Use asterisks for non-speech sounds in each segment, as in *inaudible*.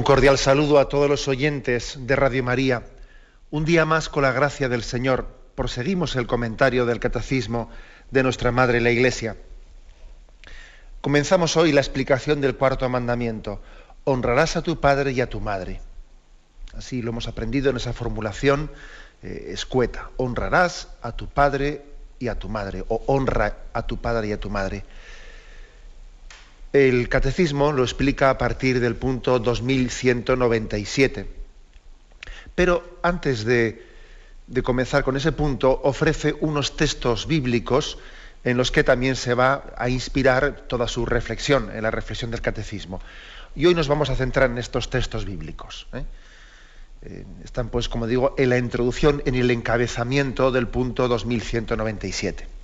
Un cordial saludo a todos los oyentes de Radio María. Un día más, con la gracia del Señor, proseguimos el comentario del Catecismo de nuestra Madre la Iglesia. Comenzamos hoy la explicación del cuarto mandamiento. Honrarás a tu padre y a tu madre. Así lo hemos aprendido en esa formulación eh, escueta. Honrarás a tu padre y a tu madre. O honra a tu padre y a tu madre. El catecismo lo explica a partir del punto 2197. Pero antes de, comenzar con ese punto, ofrece unos textos bíblicos en los que también se va a inspirar toda su reflexión, en la reflexión del catecismo. Y hoy nos vamos a centrar en estos textos bíblicos. ¿eh? Eh, están, pues, como digo, en la introducción, en el encabezamiento del punto 2197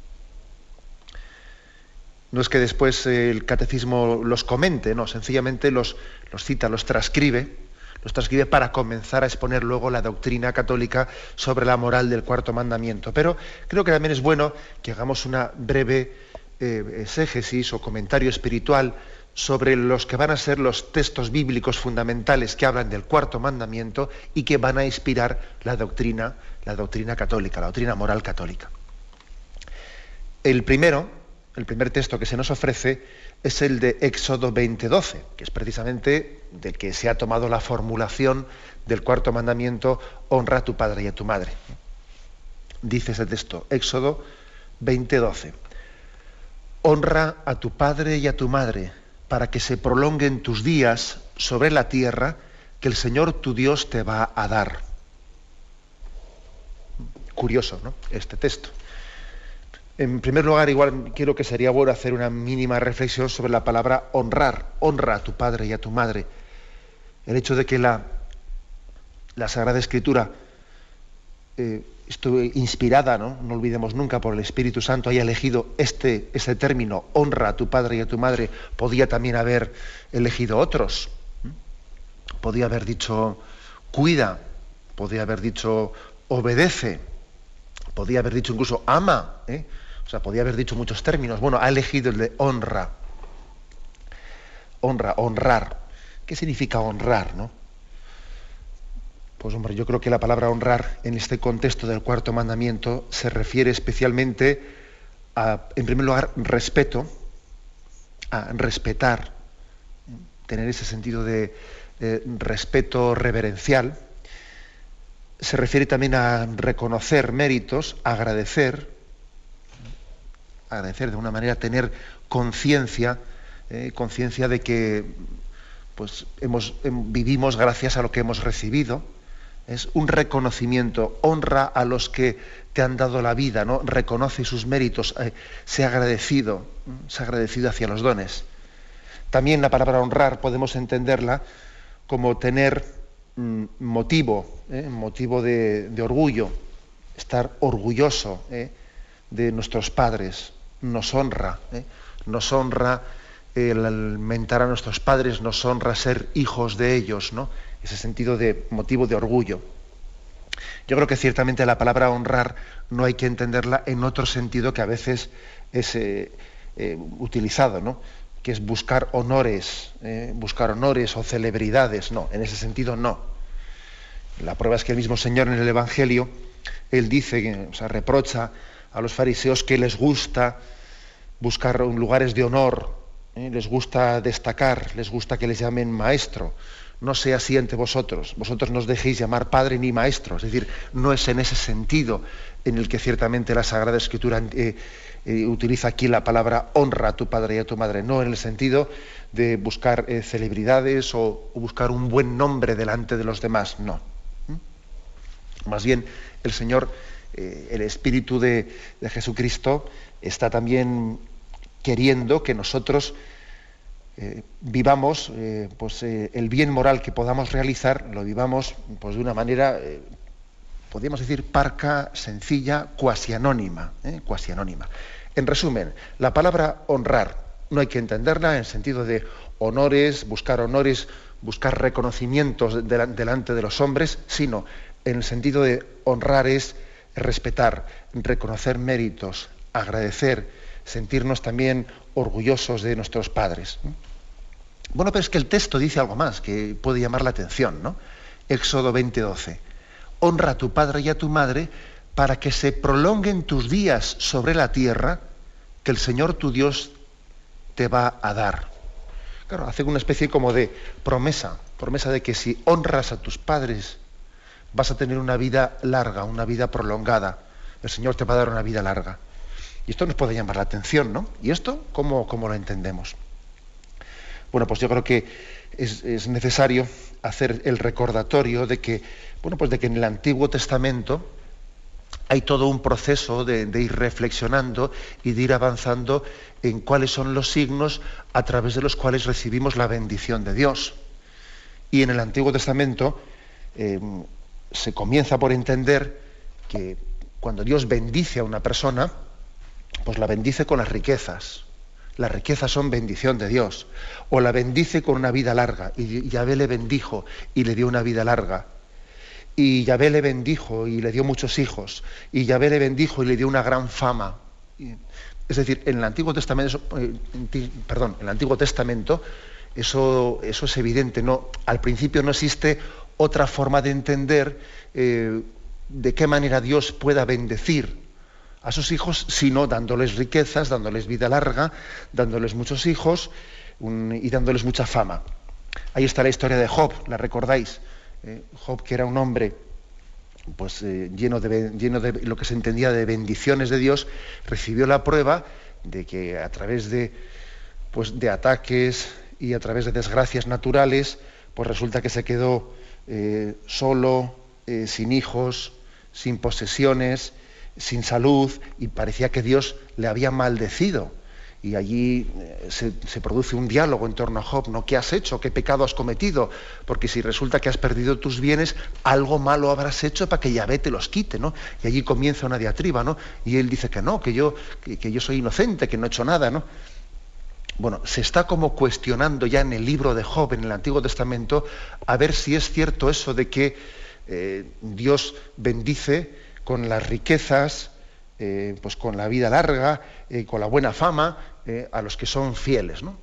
no es que después el catecismo los comente, no, sencillamente los, cita, los transcribe, los transcribe para comenzar a exponer luego la doctrina católica sobre la moral del cuarto mandamiento. Pero creo que también es bueno que hagamos una breve eh, exégesis o comentario espiritual sobre los que van a ser los textos bíblicos fundamentales que hablan del cuarto mandamiento y que van a inspirar la doctrina, la doctrina católica, la doctrina moral católica. El primero, el primer texto que se nos ofrece es el de Éxodo 20:12, que es precisamente del que se ha tomado la formulación del cuarto mandamiento, honra a tu padre y a tu madre. Dice ese texto, Éxodo 20:12, honra a tu padre y a tu madre para que se prolonguen tus días sobre la tierra que el Señor tu Dios te va a dar. Curioso, ¿no? Este texto. En primer lugar, igual quiero que sería bueno hacer una mínima reflexión sobre la palabra honrar. Honra a tu padre y a tu madre. El hecho de que la, la Sagrada Escritura eh, inspirada, ¿no? no olvidemos nunca, por el Espíritu Santo, haya elegido este, este término, honra a tu padre y a tu madre, podía también haber elegido otros. Podía haber dicho cuida, podía haber dicho obedece, podía haber dicho incluso ama. ¿eh? O sea, podía haber dicho muchos términos. Bueno, ha elegido el de honra. Honra, honrar. ¿Qué significa honrar, no? Pues hombre, yo creo que la palabra honrar en este contexto del cuarto mandamiento se refiere especialmente a, en primer lugar, respeto, a respetar, tener ese sentido de respeto reverencial. Se refiere también a reconocer méritos, agradecer, agradecer, de una manera tener conciencia, eh, conciencia de que pues, hemos, em, vivimos gracias a lo que hemos recibido. Es un reconocimiento, honra a los que te han dado la vida, ¿no? reconoce sus méritos, eh, se ha agradecido, se ha agradecido hacia los dones. También la palabra honrar podemos entenderla como tener mm, motivo, ¿eh? motivo de, orgullo, estar orgulloso de nuestros padres, nos honra, ¿eh? nos honra el alimentar a nuestros padres, nos honra ser hijos de ellos, ¿no? Ese sentido de motivo de orgullo. Yo creo que ciertamente la palabra honrar no hay que entenderla en otro sentido que a veces es eh, eh, utilizado, ¿no? que es buscar honores, buscar honores o celebridades. No, en ese sentido no. La prueba es que el mismo Señor en el Evangelio, Él dice, o sea, reprocha a los fariseos que les gusta buscar lugares de honor, ¿eh? les gusta destacar, les gusta que les llamen maestro. No sea así ante vosotros. Vosotros no os dejéis llamar padre ni maestro. Es decir, no es en ese sentido en el que ciertamente la Sagrada Escritura eh, eh, utiliza aquí la palabra honra a tu padre y a tu madre. No en el sentido de buscar celebridades o, buscar un buen nombre delante de los demás. No. Más bien, el Señor, el Espíritu de Jesucristo, está también queriendo que nosotros eh, vivamos eh, pues, eh, el bien moral que podamos realizar, lo vivamos pues, de una manera, podríamos decir, parca, sencilla, cuasi anónima, cuasi anónima. En resumen, la palabra honrar no hay que entenderla en el sentido de honores, buscar honores, buscar reconocimientos delante de los hombres, sino en el sentido de honrar es respetar, reconocer méritos, agradecer, sentirnos también orgullosos de nuestros padres. Bueno, pero es que el texto dice algo más que puede llamar la atención, ¿no? Éxodo 20:12. Honra a tu padre y a tu madre para que se prolonguen tus días sobre la tierra que el Señor tu Dios te va a dar. Claro, hace una especie como de promesa, promesa de que si honras a tus padres vas a tener una vida larga, una vida prolongada. El Señor te va a dar una vida larga. Y esto nos puede llamar la atención, ¿no? ¿Y esto cómo, cómo lo entendemos? Bueno, pues yo creo que es, necesario hacer el recordatorio de que, bueno, pues de que en el Antiguo Testamento hay todo un proceso de, ir reflexionando y de ir avanzando en cuáles son los signos a través de los cuales recibimos la bendición de Dios. Y en el Antiguo Testamento eh, se comienza por entender que cuando Dios bendice a una persona, pues la bendice con las riquezas. Las riquezas son bendición de Dios. O la bendice con una vida larga. Y Yahvé le bendijo y le dio una vida larga. Y Yahvé le bendijo y le dio muchos hijos. Y Yahvé le bendijo y le dio una gran fama. Es decir, en el Antiguo Testamento, eh, perdón, en el Antiguo Testamento eso, eso es evidente. No, al principio no existe otra forma de entender eh, de qué manera Dios pueda bendecir a sus hijos, sino dándoles riquezas, dándoles vida larga, dándoles muchos hijos y dándoles mucha fama. Ahí está la historia de Job, la recordáis. Eh, Job, que era un hombre pues, eh, lleno, de, lo que se entendía de bendiciones de Dios, recibió la prueba de que a través de, pues, de ataques y a través de desgracias naturales, pues resulta que se quedó eh, solo, sin hijos, sin posesiones, sin salud, y parecía que Dios le había maldecido. Y allí eh, se, produce un diálogo en torno a Job, ¿no? ¿Qué has hecho? ¿Qué pecado has cometido? Porque si resulta que has perdido tus bienes, algo malo habrás hecho para que Yahvé te los quite, ¿no? Y allí comienza una diatriba, ¿no? Y él dice que no, que yo, que yo soy inocente, que no he hecho nada, ¿no? bueno, se está como cuestionando ya en el libro de Job, en el Antiguo Testamento, a ver si es cierto eso de que eh, Dios bendice con las riquezas, eh, pues con la vida larga, eh, con la buena fama, a los que son fieles. ¿no?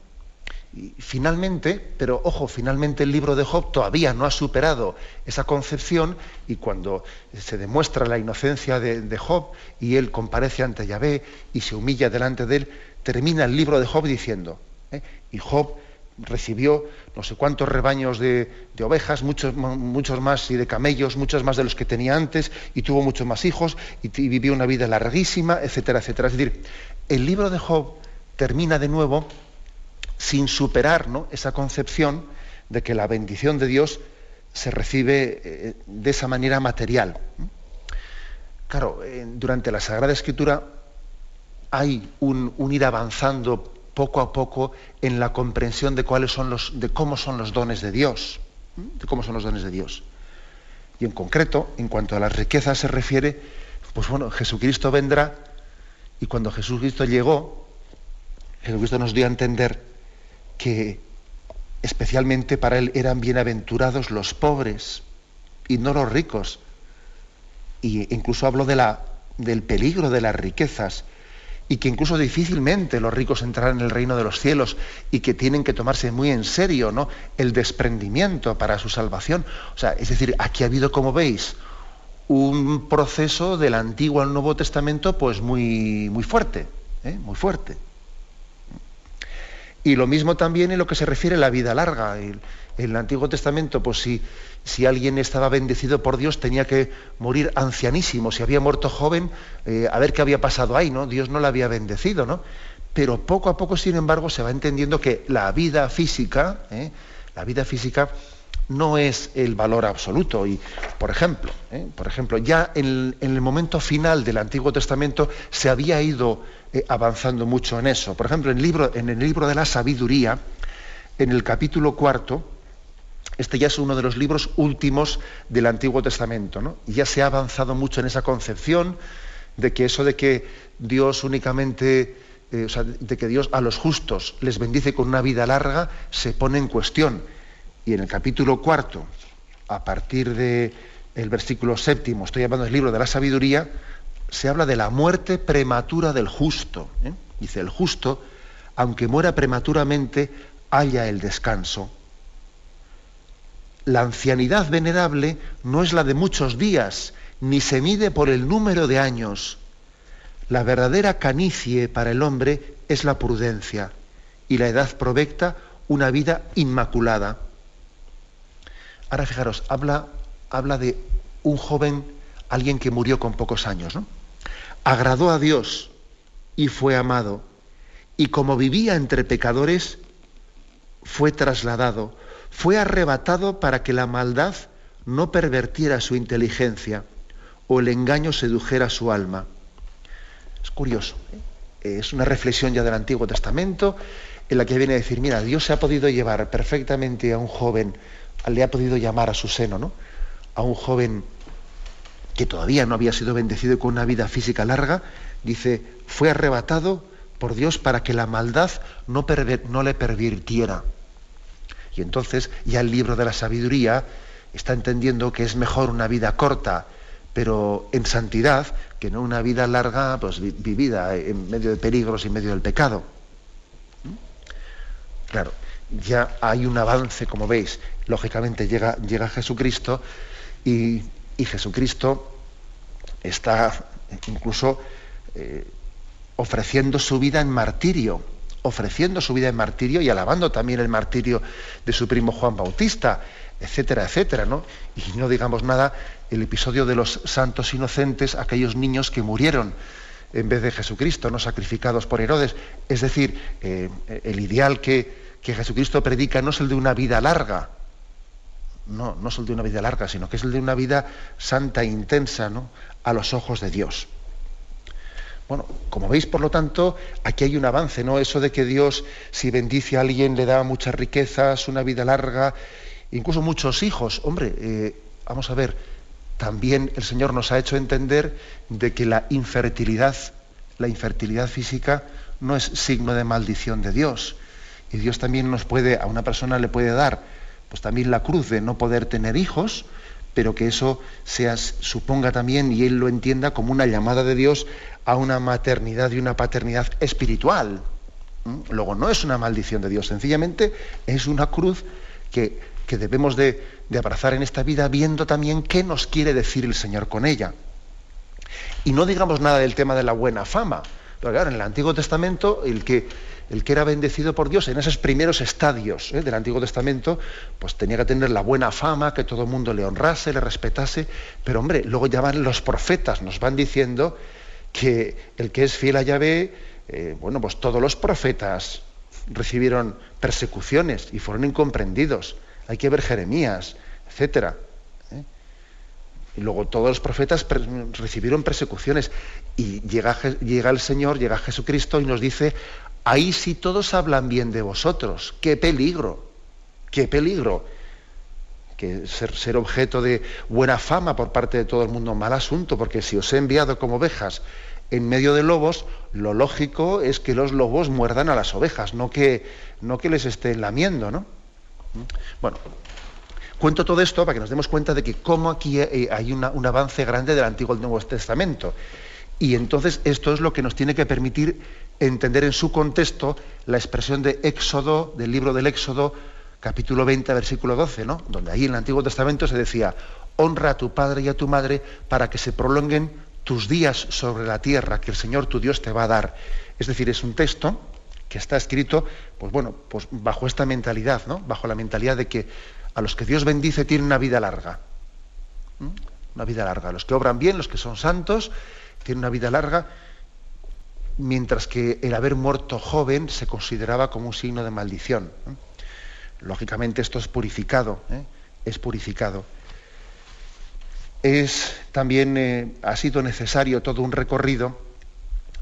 Y finalmente, pero ojo, finalmente el libro de Job todavía no ha superado esa concepción y cuando se demuestra la inocencia de, de Job y él comparece ante Yahvé y se humilla delante de él, termina el libro de Job diciendo, ¿eh? y Job recibió no sé cuántos rebaños de, ovejas, muchos, muchos más y de camellos, muchos más de los que tenía antes, y tuvo muchos más hijos, y, vivió una vida larguísima, etcétera, etcétera. Es decir, el libro de Job termina de nuevo sin superar ¿no? esa concepción de que la bendición de Dios se recibe eh, de esa manera material. Claro, durante la Sagrada Escritura hay un, ir avanzando poco a poco en la comprensión de cuáles son los, de cómo son los dones de Dios, de cómo son los dones de Dios. Y en concreto, en cuanto a las riquezas se refiere, pues bueno, Jesucristo vendrá y cuando Jesucristo llegó, Jesucristo nos dio a entender que especialmente para él eran bienaventurados los pobres y no los ricos. Y incluso habló de la, del peligro de las riquezas y que incluso difícilmente los ricos entrarán en el reino de los cielos y que tienen que tomarse muy en serio ¿no? el desprendimiento para su salvación. O sea, es decir, aquí ha habido, como veis, un proceso del Antiguo al Nuevo Testamento pues muy, muy fuerte, ¿eh? muy fuerte. Y lo mismo también en lo que se refiere a la vida larga. en el Antiguo Testamento, pues si si alguien estaba bendecido por Dios tenía que morir ancianísimo, si había muerto joven, eh, a ver qué había pasado ahí, ¿no? Dios no la había bendecido, ¿no? Pero poco a poco, sin embargo, se va entendiendo que la vida física, ¿eh? la vida física no es el valor absoluto. Y, por ejemplo, ¿eh? por ejemplo ya en, el momento final del Antiguo Testamento se había ido avanzando mucho en eso. Por ejemplo, en el, libro, en el libro de la sabiduría, en el capítulo cuarto, este ya es uno de los libros últimos del Antiguo Testamento, ¿no? Y ya se ha avanzado mucho en esa concepción de que eso de que Dios únicamente, eh, o sea, de que Dios a los justos les bendice con una vida larga, se pone en cuestión. Y en el capítulo cuarto, a partir del el versículo séptimo, estoy hablando del libro de la sabiduría, se habla de la muerte prematura del justo. ¿eh? Dice, el justo, aunque muera prematuramente, halla el descanso la ancianidad venerable no es la de muchos días, ni se mide por el número de años. La verdadera canicie para el hombre es la prudencia y la edad provecta una vida inmaculada. Ahora fijaros, habla, habla de un joven, alguien que murió con pocos años, ¿no? Agradó a Dios y fue amado, y como vivía entre pecadores, fue trasladado fue arrebatado para que la maldad no pervertiera su inteligencia o el engaño sedujera su alma. Es curioso, ¿eh? es una reflexión ya del Antiguo Testamento en la que viene a decir, mira, Dios se ha podido llevar perfectamente a un joven, le ha podido llamar a su seno, ¿no? A un joven que todavía no había sido bendecido con una vida física larga, dice, fue arrebatado por Dios para que la maldad no, le pervirtiera. Y entonces ya el libro de la sabiduría está entendiendo que es mejor una vida corta, pero en santidad, que no una vida larga, pues vivida en medio de peligros y en medio del pecado. ¿Mm? Claro, ya hay un avance, como veis, lógicamente llega, llega Jesucristo y, Jesucristo está incluso eh, ofreciendo su vida en martirio ofreciendo su vida en martirio y alabando también el martirio de su primo Juan Bautista, etcétera, etcétera, ¿no? Y no digamos nada el episodio de los santos inocentes, aquellos niños que murieron en vez de Jesucristo, no sacrificados por Herodes. Es decir, eh, el ideal que, que Jesucristo predica no es el de una vida larga, no, no es el de una vida larga, sino que es el de una vida santa e intensa, ¿no? A los ojos de Dios. Bueno, como veis, por lo tanto, aquí hay un avance, ¿no? Eso de que Dios, si bendice a alguien, le da muchas riquezas, una vida larga, incluso muchos hijos. Hombre, eh, vamos a ver, también el Señor nos ha hecho entender de que la infertilidad, la infertilidad física, no es signo de maldición de Dios. Y Dios también nos puede, a una persona le puede dar, pues también la cruz de no poder tener hijos, pero que eso sea, suponga también y él lo entienda como una llamada de Dios a una maternidad y una paternidad espiritual. ¿Mm? Luego, no es una maldición de Dios, sencillamente es una cruz que, que debemos de, de, abrazar en esta vida viendo también qué nos quiere decir el Señor con ella. Y no digamos nada del tema de la buena fama, pero claro, en el Antiguo Testamento el que el que era bendecido por Dios en esos primeros estadios ¿eh? del Antiguo Testamento, pues tenía que tener la buena fama, que todo el mundo le honrase, le respetase, pero hombre, luego ya van los profetas, nos van diciendo que el que es fiel a Yahvé, eh, bueno, pues todos los profetas recibieron persecuciones y fueron incomprendidos. Hay que ver Jeremías, etcétera. ¿eh? Y luego todos los profetas recibieron persecuciones y llega, llega el Señor, llega Jesucristo y nos dice, Ahí sí todos hablan bien de vosotros. ¡Qué peligro! ¡Qué peligro! Que ser, objeto de buena fama por parte de todo el mundo, mal asunto, porque si os he enviado como ovejas en medio de lobos, lo lógico es que los lobos muerdan a las ovejas, no que, no que les estén lamiendo, ¿no? Bueno, cuento todo esto para que nos demos cuenta de que cómo aquí eh, hay un avance grande del Antiguo y Nuevo Testamento. Y entonces esto es lo que nos tiene que permitir entender en su contexto la expresión de Éxodo, del libro del Éxodo, capítulo 20, versículo 12, ¿no? donde ahí en el Antiguo Testamento se decía, honra a tu padre y a tu madre para que se prolonguen tus días sobre la tierra que el Señor tu Dios te va a dar. Es decir, es un texto que está escrito, pues bueno, pues bajo esta mentalidad, ¿no? Bajo la mentalidad de que a los que Dios bendice tienen una vida larga. Una vida larga. Los que obran bien, los que son santos, tienen una vida larga mientras que el haber muerto joven se consideraba como un signo de maldición. Lógicamente esto es purificado, ¿eh? es purificado. Es también eh, ha sido necesario todo un recorrido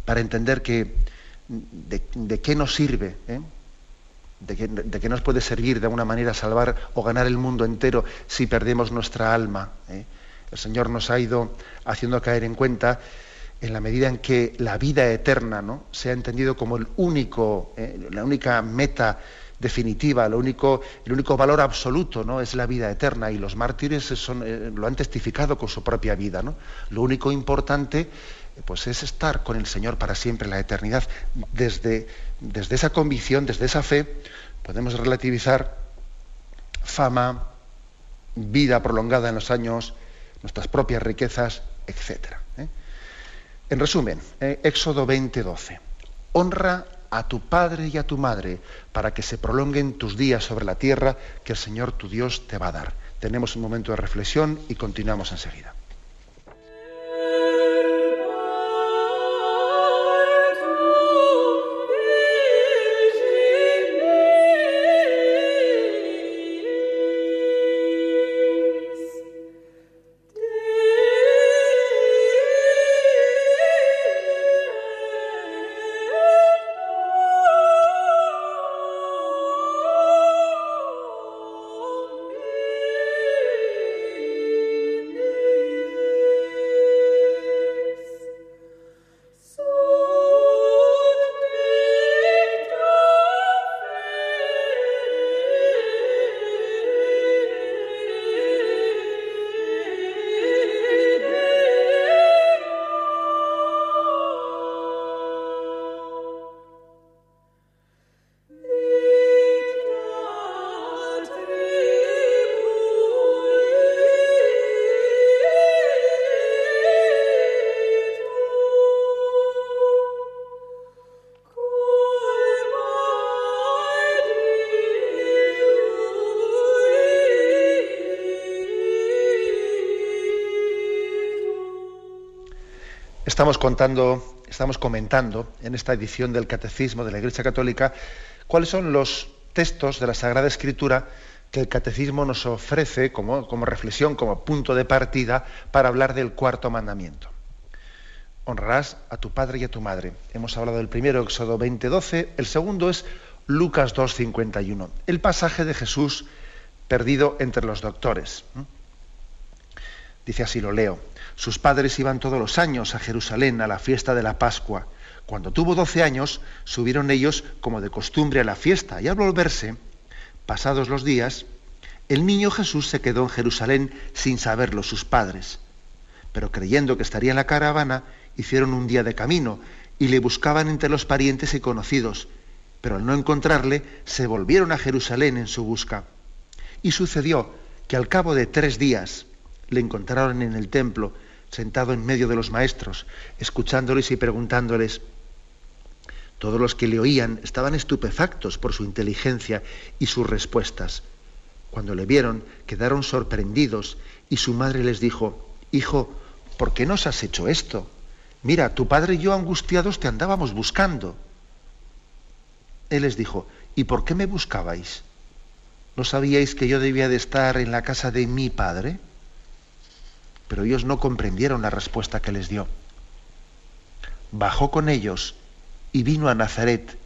para entender que de, qué nos sirve, ¿eh? de que, nos puede servir de alguna manera salvar o ganar el mundo entero si perdemos nuestra alma. ¿eh? El Señor nos ha ido haciendo caer en cuenta en la medida en que la vida eterna ¿no? se ha entendido como el único, eh, la única meta definitiva, lo único, el único valor absoluto ¿no? es la vida eterna y los mártires eh, lo han testificado con su propia vida. Lo único importante pues, es estar con el Señor para siempre, la eternidad. Desde, desde esa convicción, desde esa fe, podemos relativizar fama, vida prolongada en los años, nuestras propias riquezas, etc. En resumen, eh, Éxodo 20:12. Honra a tu padre y a tu madre para que se prolonguen tus días sobre la tierra que el Señor tu Dios te va a dar. Tenemos un momento de reflexión y continuamos enseguida. Estamos contando, estamos comentando en esta edición del Catecismo de la Iglesia Católica cuáles son los textos de la Sagrada Escritura que el Catecismo nos ofrece como, como reflexión, como punto de partida para hablar del cuarto mandamiento. Honrarás a tu padre y a tu madre. Hemos hablado del primero, Éxodo 20:12, el segundo es Lucas 2:51, el pasaje de Jesús perdido entre los doctores. Dice así, lo leo. Sus padres iban todos los años a Jerusalén a la fiesta de la Pascua. Cuando tuvo doce años, subieron ellos como de costumbre a la fiesta y al volverse, pasados los días, el niño Jesús se quedó en Jerusalén sin saberlo sus padres. Pero creyendo que estaría en la caravana, hicieron un día de camino y le buscaban entre los parientes y conocidos, pero al no encontrarle, se volvieron a Jerusalén en su busca. Y sucedió que al cabo de tres días, le encontraron en el templo, sentado en medio de los maestros, escuchándoles y preguntándoles. Todos los que le oían estaban estupefactos por su inteligencia y sus respuestas. Cuando le vieron, quedaron sorprendidos y su madre les dijo, Hijo, ¿por qué nos has hecho esto? Mira, tu padre y yo angustiados te andábamos buscando. Él les dijo, ¿y por qué me buscabais? ¿No sabíais que yo debía de estar en la casa de mi padre? Pero ellos no comprendieron la respuesta que les dio. Bajó con ellos y vino a Nazaret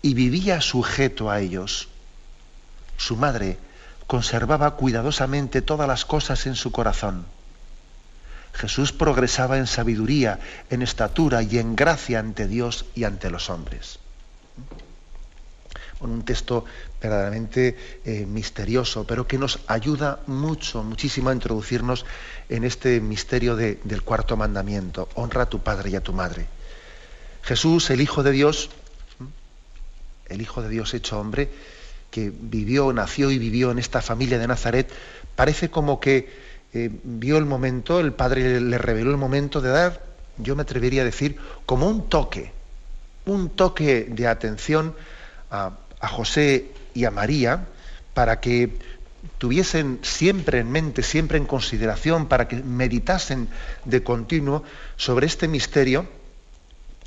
y vivía sujeto a ellos. Su madre conservaba cuidadosamente todas las cosas en su corazón. Jesús progresaba en sabiduría, en estatura y en gracia ante Dios y ante los hombres con un texto verdaderamente eh, misterioso, pero que nos ayuda mucho, muchísimo a introducirnos en este misterio del cuarto mandamiento. Honra a tu padre y a tu madre. Jesús, el Hijo de Dios, el Hijo de Dios hecho hombre, que vivió, nació y vivió en esta familia de Nazaret, parece como que eh, vio el momento, el Padre le reveló el momento de dar, yo me atrevería a decir, como un toque, un toque de atención a José y a María para que tuviesen siempre en mente, siempre en consideración, para que meditasen de continuo sobre este misterio,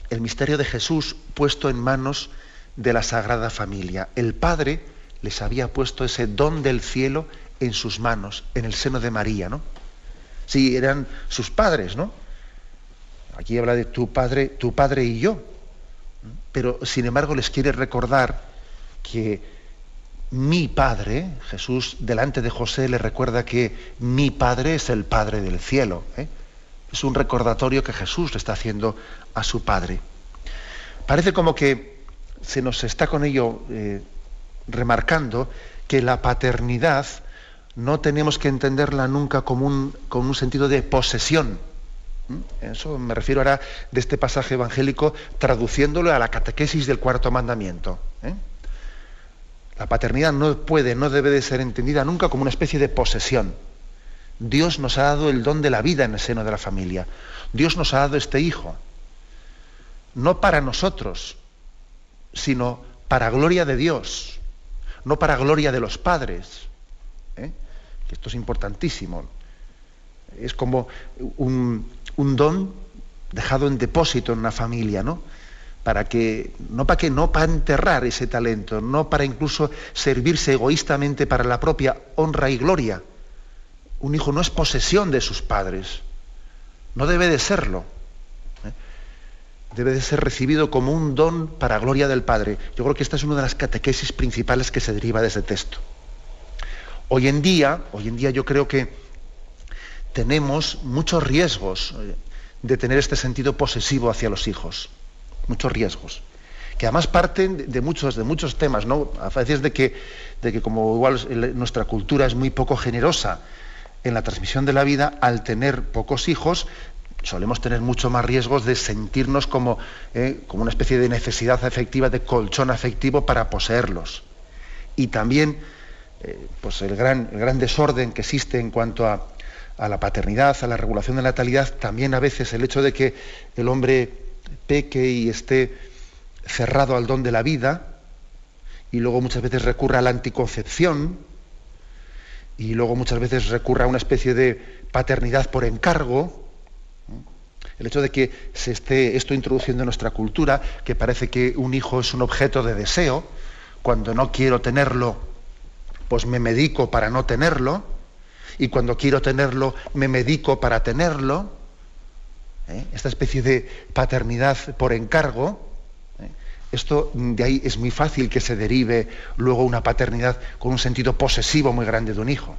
el misterio de Jesús puesto en manos de la Sagrada Familia. El Padre les había puesto ese don del cielo en sus manos, en el seno de María, ¿no? Sí, eran sus padres, ¿no? Aquí habla de tu padre, tu padre y yo. Pero sin embargo les quiere recordar que mi Padre, Jesús delante de José le recuerda que mi Padre es el Padre del cielo. ¿eh? Es un recordatorio que Jesús le está haciendo a su Padre. Parece como que se nos está con ello eh, remarcando que la paternidad no tenemos que entenderla nunca como un, con un sentido de posesión. Eso me refiero ahora de este pasaje evangélico traduciéndolo a la catequesis del cuarto mandamiento. La paternidad no puede, no debe de ser entendida nunca como una especie de posesión. Dios nos ha dado el don de la vida en el seno de la familia. Dios nos ha dado este hijo. No para nosotros, sino para gloria de Dios, no para gloria de los padres. ¿eh? Esto es importantísimo. Es como un, un, don dejado en depósito en una familia, ¿no? Para que, no para que, no para enterrar ese talento, no para incluso servirse egoístamente para la propia honra y gloria. Un hijo no es posesión de sus padres, no debe de serlo debe de ser recibido como un don para gloria del Padre. Yo creo que esta es una de las catequesis principales que se deriva de ese texto. Hoy en día, hoy en día yo creo que tenemos muchos riesgos eh, de tener este sentido posesivo hacia los hijos, muchos riesgos, que además parten de muchos, de muchos temas, ¿no? A veces de que, de que como igual nuestra cultura es muy poco generosa en la transmisión de la vida, al tener pocos hijos, solemos tener mucho más riesgos de sentirnos como, eh, como una especie de necesidad afectiva, de colchón afectivo para poseerlos. Y también eh, pues el, gran, el gran desorden que existe en cuanto a, a la paternidad, a la regulación de natalidad, también a veces el hecho de que el hombre peque y esté cerrado al don de la vida, y luego muchas veces recurra a la anticoncepción, y luego muchas veces recurra a una especie de paternidad por encargo, el hecho de que se esté esto introduciendo en nuestra cultura, que parece que un hijo es un objeto de deseo, cuando no quiero tenerlo, pues me medico para no tenerlo, y cuando quiero tenerlo, me medico para tenerlo. ¿Eh? Esta especie de paternidad por encargo, ¿eh? esto de ahí es muy fácil que se derive luego una paternidad con un sentido posesivo muy grande de un hijo.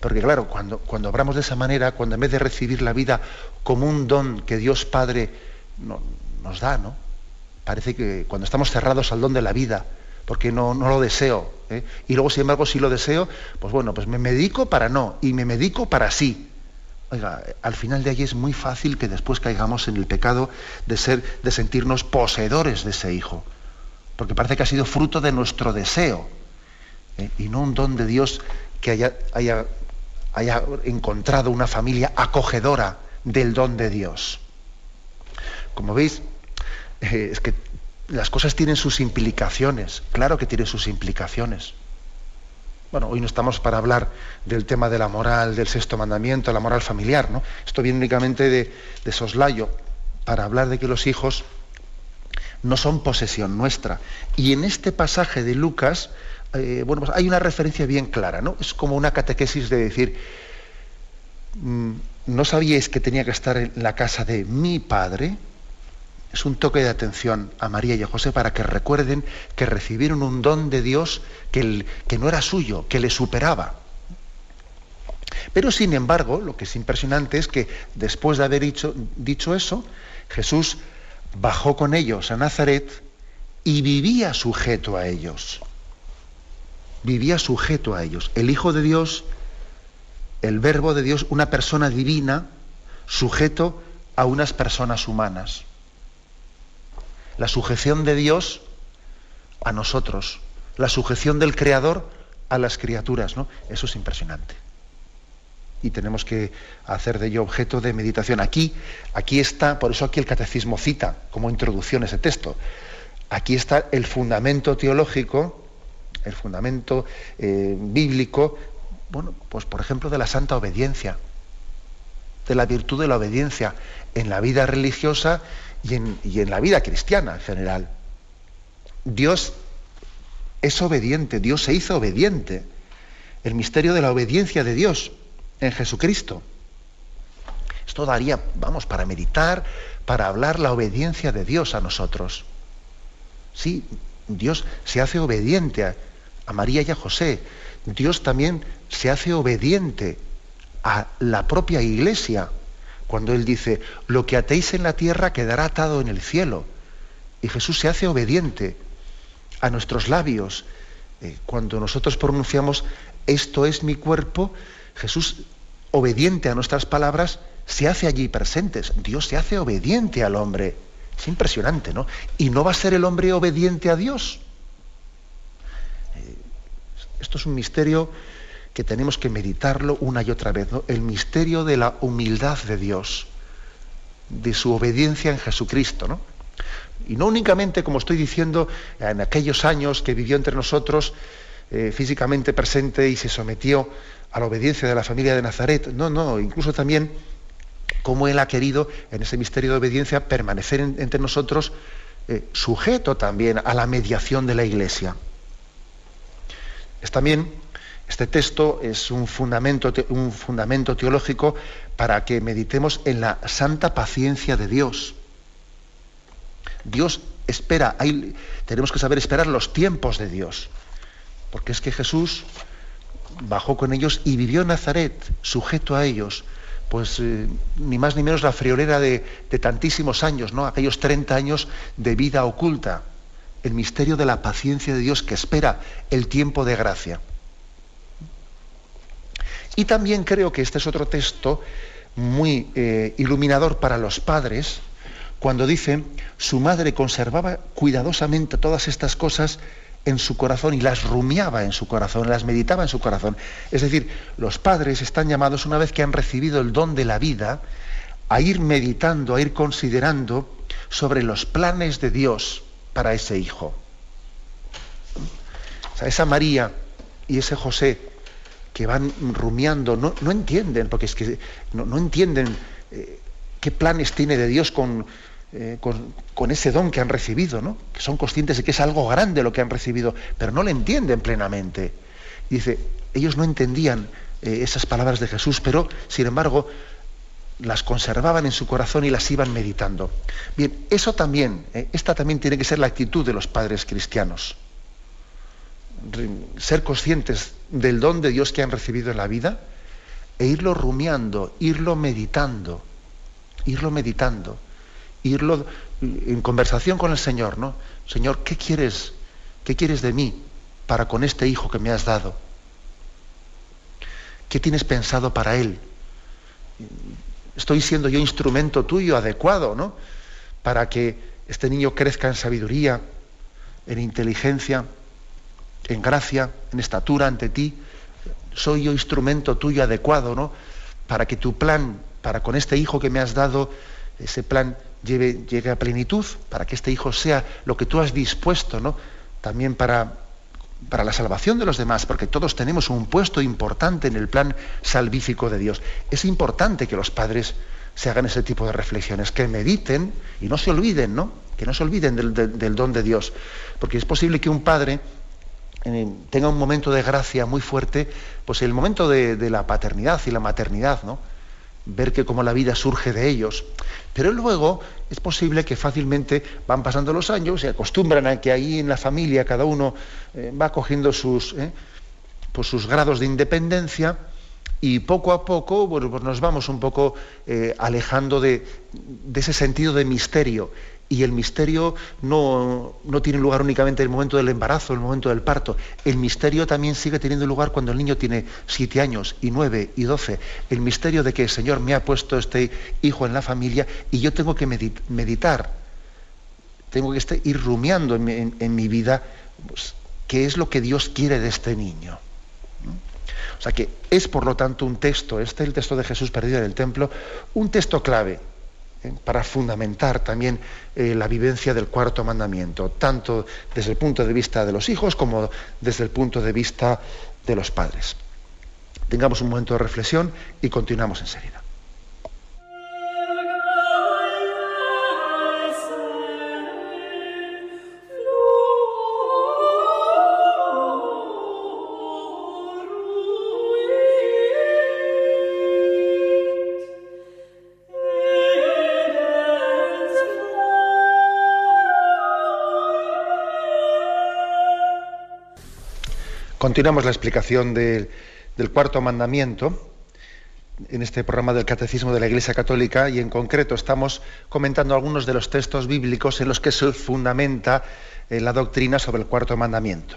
Porque claro, cuando, cuando obramos de esa manera, cuando en vez de recibir la vida como un don que Dios Padre nos da, ¿no? Parece que cuando estamos cerrados al don de la vida, porque no, no lo deseo, ¿eh? y luego sin embargo si lo deseo, pues bueno, pues me medico para no, y me medico para sí. Oiga, al final de allí es muy fácil que después caigamos en el pecado de ser, de sentirnos poseedores de ese hijo, porque parece que ha sido fruto de nuestro deseo, ¿eh? y no un don de Dios que haya, haya haya encontrado una familia acogedora del don de Dios. Como veis, eh, es que las cosas tienen sus implicaciones, claro que tienen sus implicaciones. Bueno, hoy no estamos para hablar del tema de la moral, del sexto mandamiento, la moral familiar, ¿no? Esto viene únicamente de, soslayo, para hablar de que los hijos no son posesión nuestra. Y en este pasaje de Lucas, eh, bueno, pues hay una referencia bien clara, ¿no? Es como una catequesis de decir, mm, ¿no sabíais que tenía que estar en la casa de mi padre? Es un toque de atención a María y a José para que recuerden que recibieron un don de Dios que, no era suyo, que le superaba. Pero sin embargo, lo que es impresionante es que después de haber dicho eso, Jesús bajó con ellos a Nazaret y vivía sujeto a ellos vivía sujeto a ellos. El Hijo de Dios, el Verbo de Dios, una persona divina, sujeto a unas personas humanas. La sujeción de Dios a nosotros, la sujeción del Creador a las criaturas, ¿no? Eso es impresionante. Y tenemos que hacer de ello objeto de meditación. Aquí, aquí está, por eso aquí el catecismo cita como introducción ese texto. Aquí está el fundamento teológico el fundamento eh, bíblico, bueno, pues por ejemplo de la santa obediencia, de la virtud de la obediencia en la vida religiosa y en, la vida cristiana en general. Dios es obediente, Dios se hizo obediente. El misterio de la obediencia de Dios en Jesucristo. Esto daría, vamos, para meditar, para hablar la obediencia de Dios a nosotros. Sí, Dios se hace obediente a María y a José. Dios también se hace obediente a la propia iglesia cuando Él dice, lo que atéis en la tierra quedará atado en el cielo. Y Jesús se hace obediente a nuestros labios. Eh, cuando nosotros pronunciamos, esto es mi cuerpo, Jesús, obediente a nuestras palabras, se hace allí presentes. Dios se hace obediente al hombre. Es impresionante, ¿no? Y no va a ser el hombre obediente a Dios. Eh, esto es un misterio que tenemos que meditarlo una y otra vez, el misterio de la humildad de Dios, de su obediencia en Jesucristo. ¿no? Y no únicamente, como estoy diciendo, en aquellos años que vivió entre nosotros, eh, físicamente presente y se sometió a la obediencia de la familia de Nazaret, no, no, incluso también cómo Él ha querido en ese misterio de obediencia permanecer entre nosotros eh, sujeto también a la mediación de la Iglesia. Es también este texto es un fundamento, un fundamento teológico para que meditemos en la santa paciencia de Dios. Dios espera, tenemos que saber esperar los tiempos de Dios, porque es que Jesús bajó con ellos y vivió en Nazaret, sujeto a ellos, pues eh, ni más ni menos la friolera de, de, tantísimos años, ¿no? aquellos 30 años de vida oculta, el misterio de la paciencia de Dios que espera el tiempo de gracia. Y también creo que este es otro texto muy eh, iluminador para los padres, cuando dice, su madre conservaba cuidadosamente todas estas cosas en su corazón y las rumiaba en su corazón, las meditaba en su corazón. Es decir, los padres están llamados, una vez que han recibido el don de la vida, a ir meditando, a ir considerando sobre los planes de Dios para ese hijo. Esa María y ese José que van rumiando, no, entienden, porque es que no, entienden eh, qué planes tiene de Dios eh, con, con, ese don que han recibido, ¿no? que son conscientes de que es algo grande lo que han recibido, pero no lo entienden plenamente. dice, ellos no entendían eh, esas palabras de Jesús, pero sin embargo las conservaban en su corazón y las iban meditando. Bien, eso también, esta también tiene que ser la actitud de los padres cristianos ser conscientes del don de Dios que han recibido en la vida e irlo rumiando, irlo meditando, irlo meditando, irlo en conversación con el Señor, ¿no? Señor, ¿qué quieres? ¿Qué quieres de mí para con este hijo que me has dado? ¿Qué tienes pensado para él? Estoy siendo yo instrumento tuyo adecuado, ¿no? Para que este niño crezca en sabiduría, en inteligencia, en gracia, en estatura ante ti. Soy yo instrumento tuyo adecuado, ¿no? Para que tu plan, para con este hijo que me has dado, ese plan lleve, llegue a plenitud, para que este hijo sea lo que tú has dispuesto, ¿no? También para, para la salvación de los demás, porque todos tenemos un puesto importante en el plan salvífico de Dios. Es importante que los padres se hagan ese tipo de reflexiones, que mediten y no se olviden, ¿no? Que no se olviden del, del don de Dios. Porque es posible que un padre tenga un momento de gracia muy fuerte, pues el momento de, la paternidad y la maternidad, ¿no? Ver que como la vida surge de ellos. Pero luego es posible que fácilmente van pasando los años, se acostumbran a que ahí en la familia cada uno eh, va cogiendo sus, eh, pues sus grados de independencia y poco a poco bueno, pues nos vamos un poco eh, alejando de, de, ese sentido de misterio y el misterio no, tiene lugar únicamente en el momento del embarazo, en el momento del parto. El misterio también sigue teniendo lugar cuando el niño tiene siete años y nueve y doce. El misterio de que el Señor me ha puesto este hijo en la familia y yo tengo que meditar, tengo que ir rumiando en, mi vida pues, qué es lo que Dios quiere de este niño. O sea que es por lo tanto un texto, este es el texto de Jesús perdido en el templo, un texto clave ¿eh? para fundamentar también eh, la vivencia del cuarto mandamiento, tanto desde el punto de vista de los hijos como desde el punto de vista de los padres. Tengamos un momento de reflexión y continuamos enseguida. Continuamos la explicación del cuarto mandamiento en este programa del Catecismo de la Iglesia Católica y en concreto estamos comentando algunos de los textos bíblicos en los que se fundamenta eh, la doctrina sobre el cuarto mandamiento.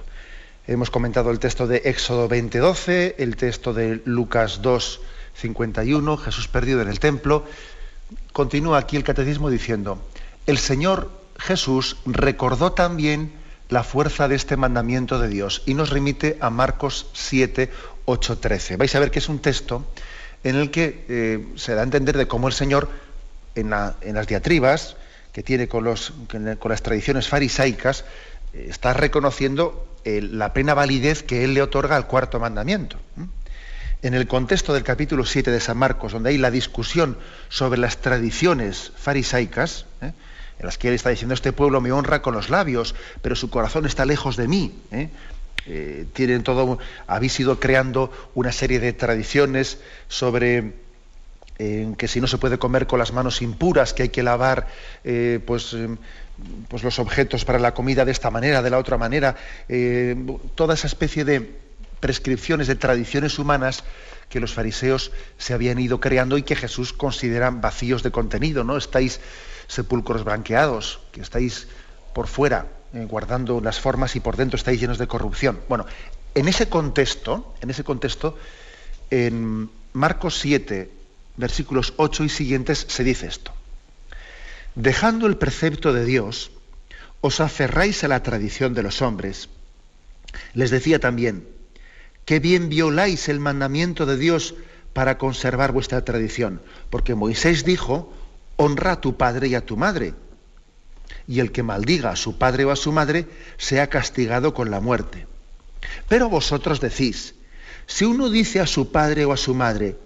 Hemos comentado el texto de Éxodo 20:12, el texto de Lucas 2:51, Jesús perdido en el templo. Continúa aquí el catecismo diciendo, el Señor Jesús recordó también la fuerza de este mandamiento de Dios y nos remite a Marcos 7, 8, 13. Vais a ver que es un texto en el que eh, se da a entender de cómo el Señor, en, las diatribas que tiene con, las tradiciones farisaicas, eh, está reconociendo eh, la plena validez que Él le otorga al cuarto mandamiento. En el contexto del capítulo 7 de San Marcos, donde hay la discusión sobre las tradiciones farisaicas, en las que él está diciendo, este pueblo me honra con los labios, pero su corazón está lejos de mí. ¿eh? Eh, tienen todo, habéis ido creando una serie de tradiciones sobre eh, que si no se puede comer con las manos impuras, que hay que lavar pues, pues los objetos para la comida de esta manera, de la otra manera, toda esa especie de prescripciones, de tradiciones humanas que los fariseos se habían ido creando y que Jesús considera vacíos de contenido, ¿no? Estáis sepulcros blanqueados, que estáis por fuera eh, guardando las formas y por dentro estáis llenos de corrupción. Bueno, en ese contexto, en ese contexto, en Marcos 7, versículos 8 y siguientes, se dice esto. Dejando el precepto de Dios, os aferráis a la tradición de los hombres. Les decía también, qué bien violáis el mandamiento de Dios para conservar vuestra tradición, porque Moisés dijo, honra a tu padre y a tu madre. Y el que maldiga a su padre o a su madre sea castigado con la muerte. Pero vosotros decís, si uno dice a su padre o a su madre,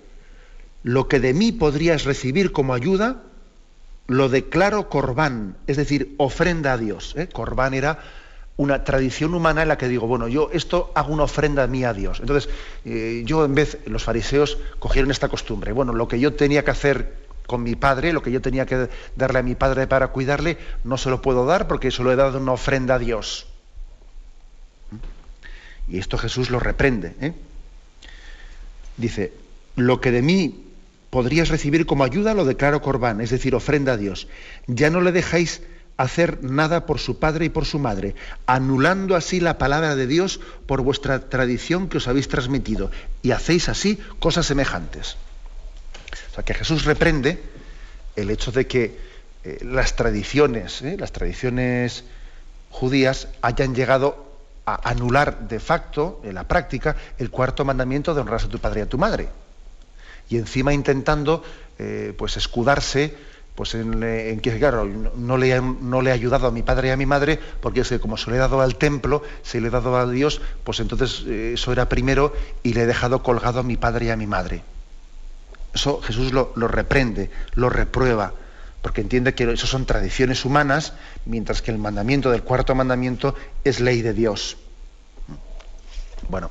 lo que de mí podrías recibir como ayuda, lo declaro corbán, es decir, ofrenda a Dios. ¿eh? Corbán era una tradición humana en la que digo, bueno, yo esto hago una ofrenda a mí a Dios. Entonces, eh, yo en vez, los fariseos cogieron esta costumbre. Bueno, lo que yo tenía que hacer con mi padre, lo que yo tenía que darle a mi padre para cuidarle, no se lo puedo dar porque solo he dado una ofrenda a Dios. Y esto Jesús lo reprende. ¿eh? Dice, lo que de mí podrías recibir como ayuda lo declaro corbán, es decir, ofrenda a Dios. Ya no le dejáis hacer nada por su padre y por su madre, anulando así la palabra de Dios por vuestra tradición que os habéis transmitido, y hacéis así cosas semejantes que Jesús reprende el hecho de que eh, las tradiciones, ¿eh? las tradiciones judías hayan llegado a anular de facto, en la práctica, el cuarto mandamiento de honrar a tu padre y a tu madre. Y encima intentando eh, pues escudarse pues en, que, claro, no le, no he ayudado a mi padre y a mi madre, porque es que como se lo he dado al templo, se lo he dado a Dios, pues entonces eso era primero y le he dejado colgado a mi padre y a mi madre. Eso Jesús lo, reprende, lo reprueba, porque entiende que eso son tradiciones humanas, mientras que el mandamiento del cuarto mandamiento es ley de Dios. Bueno,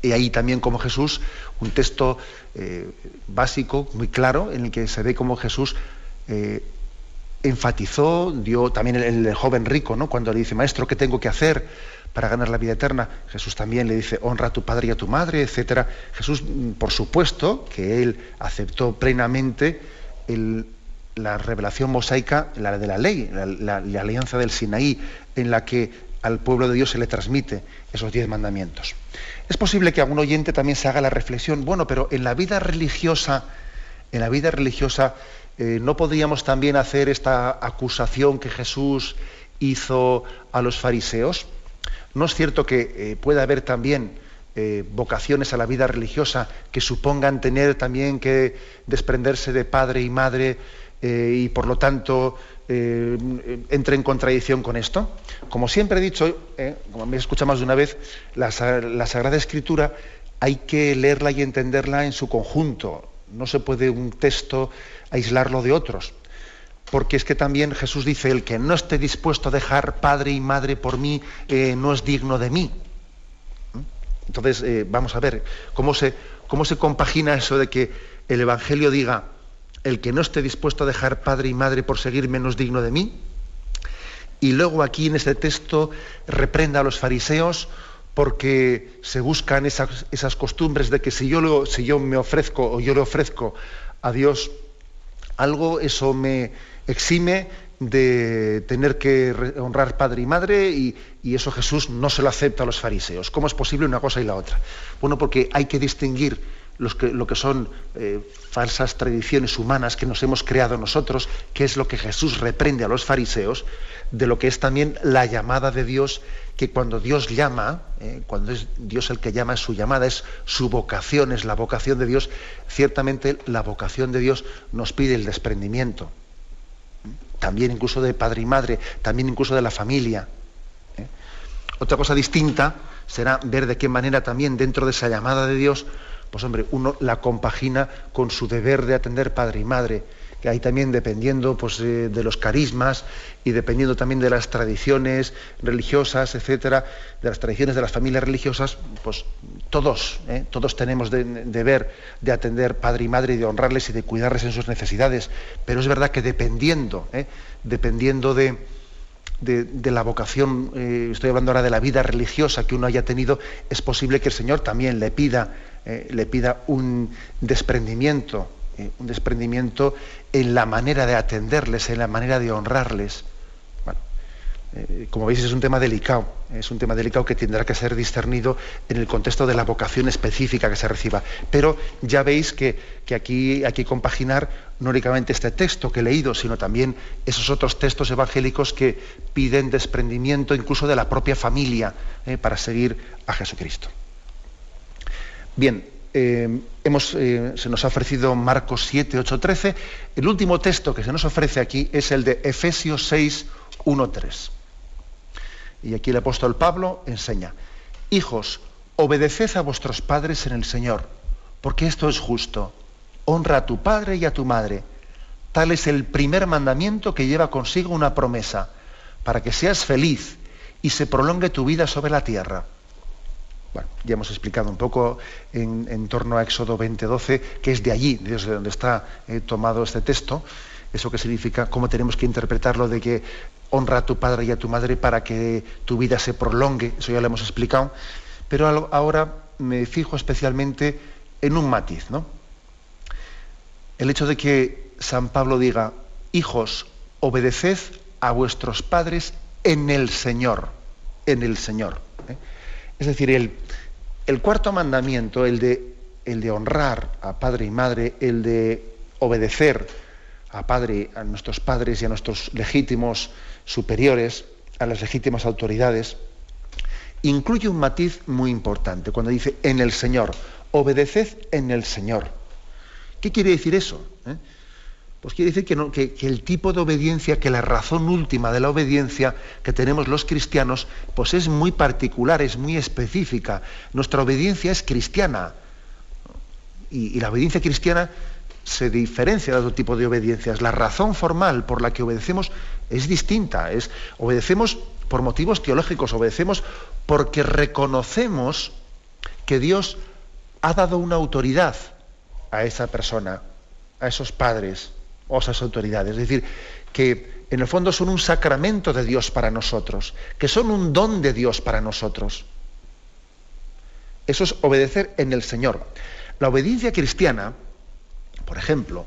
y ahí también como Jesús, un texto eh, básico, muy claro, en el que se ve como Jesús eh, enfatizó, dio también el, el, joven rico, ¿no? cuando le dice, maestro, ¿qué tengo que hacer para ganar la vida eterna. Jesús también le dice, honra a tu padre y a tu madre, etc. Jesús, mm, por supuesto, que él aceptó plenamente la revelación mosaica, la de la ley, la, alianza del Sinaí, en la que al pueblo de Dios se le transmite esos diez mandamientos. Es posible que algún oyente también se haga la reflexión, bueno, pero en la vida religiosa, en la vida religiosa, eh, ¿no podríamos también hacer esta acusación que Jesús hizo a los fariseos? ¿No es cierto que eh, pueda haber también eh, vocaciones a la vida religiosa que supongan tener también que desprenderse de padre y madre eh, y por lo tanto entre en contradicción con esto? Como siempre he dicho, como me he escuchado más de una vez, la Sagrada Escritura hay que leerla y entenderla en su conjunto. No se puede un texto aislarlo de otros porque es que también Jesús dice, el que no esté dispuesto a dejar padre y madre por mí, eh, no es digno de mí. ¿Mm? Entonces, eh, vamos a ver, ¿cómo se, ¿cómo se compagina eso de que el Evangelio diga, el que no esté dispuesto a dejar padre y madre por seguirme no es digno de mí? Y luego aquí en este texto reprenda a los fariseos porque se buscan esas, esas costumbres de que si yo, si yo me ofrezco o yo le ofrezco a Dios algo, eso me exime de tener que honrar padre y madre y, eso Jesús no se lo acepta a los fariseos. ¿Cómo es posible una cosa y la otra? Bueno, porque hay que distinguir lo que son eh, falsas tradiciones humanas que nos hemos creado nosotros, que es lo que Jesús reprende a los fariseos, de lo que es también la llamada de Dios, que cuando Dios llama, eh, cuando es Dios el que llama, es su llamada, es su vocación, es la vocación de Dios, ciertamente la vocación de Dios nos pide el desprendimiento también incluso de padre y madre, también incluso de la familia. ¿eh? Otra cosa distinta será ver de qué manera también dentro de esa llamada de Dios, pues hombre, uno la compagina con su deber de atender padre y madre, que ahí también dependiendo pues, eh, de los carismas y dependiendo también de las tradiciones religiosas, etcétera, de las tradiciones de las familias religiosas, pues todos, ¿eh? todos tenemos deber de atender padre y madre y de honrarles y de cuidarles en sus necesidades. Pero es verdad que dependiendo, ¿eh? dependiendo de, de, la vocación, estoy hablando ahora de la vida religiosa que uno haya tenido, es posible que el Señor también le pida, le pida un desprendimiento eh, un desprendimiento en la manera de atenderles, en la manera de honrarles. Bueno, eh, como veis es un tema delicado, es un tema delicado que tendrá que ser discernido en el contexto de la vocación específica que se reciba. Pero ya veis que, aquí hay que compaginar no únicamente este texto que he leído, sino también esos otros textos evangélicos que piden desprendimiento incluso de la propia familia eh, para seguir a Jesucristo. Bien, eh, hemos, eh, se nos ha ofrecido Marcos 7, 8, 13. El último texto que se nos ofrece aquí es el de Efesios 6, 1, 3. Y aquí el apóstol Pablo enseña, hijos, obedeced a vuestros padres en el Señor, porque esto es justo. Honra a tu padre y a tu madre. Tal es el primer mandamiento que lleva consigo una promesa, para que seas feliz y se prolongue tu vida sobre la tierra. Bueno, ya hemos explicado un poco en, torno a Éxodo 20:12, que es de allí, desde donde está eh, tomado este texto, eso que significa, cómo tenemos que interpretarlo de que honra a tu padre y a tu madre para que tu vida se prolongue, eso ya lo hemos explicado, pero ahora me fijo especialmente en un matiz, ¿no? El hecho de que San Pablo diga, hijos, obedeced a vuestros padres en el Señor, en el Señor. Es decir, el, cuarto mandamiento, el de, honrar a padre y madre, el de obedecer a nuestros padres y a nuestros legítimos superiores, a las legítimas autoridades, incluye un matiz muy importante cuando dice en el Señor, obedeced en el Señor. ¿Qué quiere decir eso? ¿Eh? Pues quiere decir que, el tipo de obediencia, que la razón última de la obediencia que tenemos los cristianos, pues es muy particular, es muy específica. Nuestra obediencia es cristiana. Y, la obediencia cristiana se diferencia de otro tipo de obediencias. La razón formal por la que obedecemos es distinta. Obedecemos por motivos teológicos, obedecemos porque reconocemos que Dios ha dado una autoridad a esa persona, a esos padres autoridades. Es decir, que en el fondo son un sacramento de Dios para nosotros, que son un don de Dios para nosotros. Eso es obedecer en el Señor. La obediencia cristiana, por ejemplo,